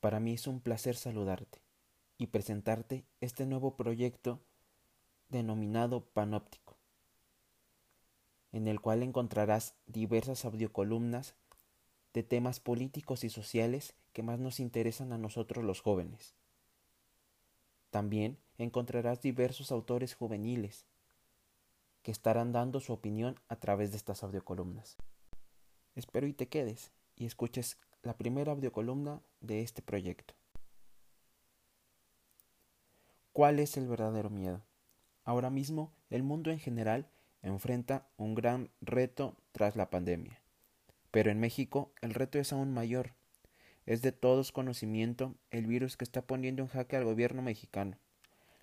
Para mí es un placer saludarte y presentarte este nuevo proyecto denominado Panóptico, en el cual encontrarás diversas audiocolumnas de temas políticos y sociales que más nos interesan a nosotros los jóvenes. También encontrarás diversos autores juveniles que estarán dando su opinión a través de estas audiocolumnas. Espero y te quedes y escuches la primera audiocolumna de este proyecto. ¿Cuál es el verdadero miedo? Ahora mismo el mundo en general enfrenta un gran reto tras la pandemia. Pero en México el reto es aún mayor. Es de todos conocimiento el virus que está poniendo en jaque al gobierno mexicano.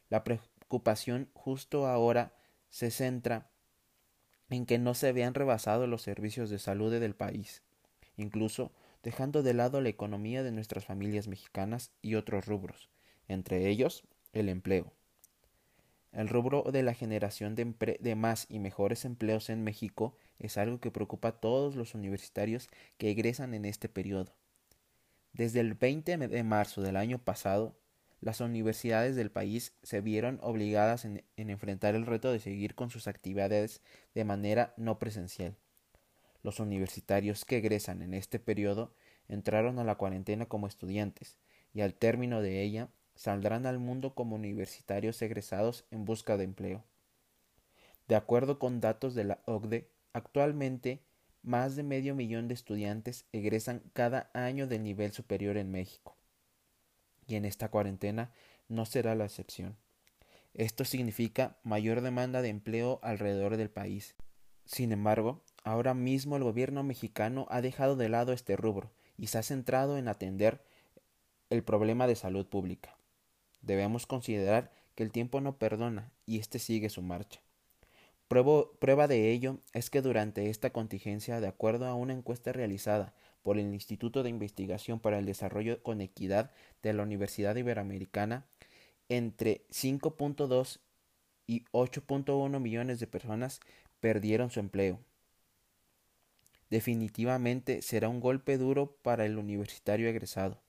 La preocupación justo ahora se centra en que no se vean rebasados los servicios de salud del país, incluso dejando de lado la economía de nuestras familias mexicanas y otros rubros, entre ellos el empleo. El rubro de la generación de, más y mejores empleos en México es algo que preocupa a todos los universitarios que egresan en este periodo. Desde el 20 de marzo del año pasado, las universidades del país se vieron obligadas en, en enfrentar el reto de seguir con sus actividades de manera no presencial. Los universitarios que egresan en este periodo entraron a la cuarentena como estudiantes y al término de ella saldrán al mundo como universitarios egresados en busca de empleo. De acuerdo con datos de la OCDE, actualmente más de medio millón de estudiantes egresan cada año del nivel superior en México. Y en esta cuarentena no será la excepción. Esto significa mayor demanda de empleo alrededor del país. Sin embargo, ahora mismo el gobierno mexicano ha dejado de lado este rubro y se ha centrado en atender el problema de salud pública. Debemos considerar que el tiempo no perdona y éste sigue su marcha. prueba de ello es que durante esta contingencia, de acuerdo a una encuesta realizada por el Instituto de Investigación para el Desarrollo con Equidad de la Universidad Iberoamericana, entre 5.2 y 8.1 millones de personas perdieron su empleo. Definitivamente será un golpe duro para el universitario egresado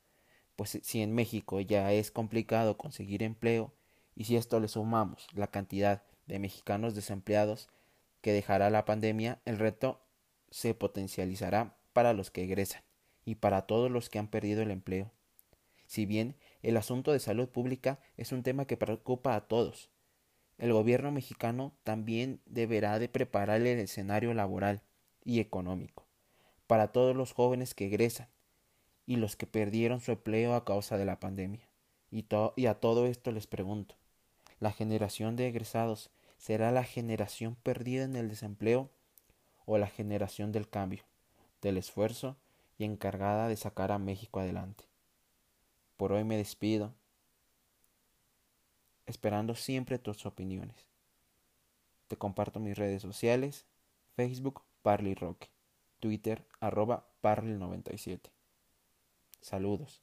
pues si en México ya es complicado conseguir empleo y si esto le sumamos la cantidad de mexicanos desempleados que dejará la pandemia, el reto se potencializará para los que egresan y para todos los que han perdido el empleo. Si bien el asunto de salud pública es un tema que preocupa a todos, el gobierno mexicano también deberá de preparar el escenario laboral y económico para todos los jóvenes que egresan y los que perdieron su empleo a causa de la pandemia. Y, a todo esto les pregunto, ¿la generación de egresados será la generación perdida en el desempleo o la generación del cambio, del esfuerzo y encargada de sacar a México adelante? Por hoy me despido, esperando siempre tus opiniones. Te comparto mis redes sociales, Facebook Parley Rock, Twitter arroba Parley97. Saludos.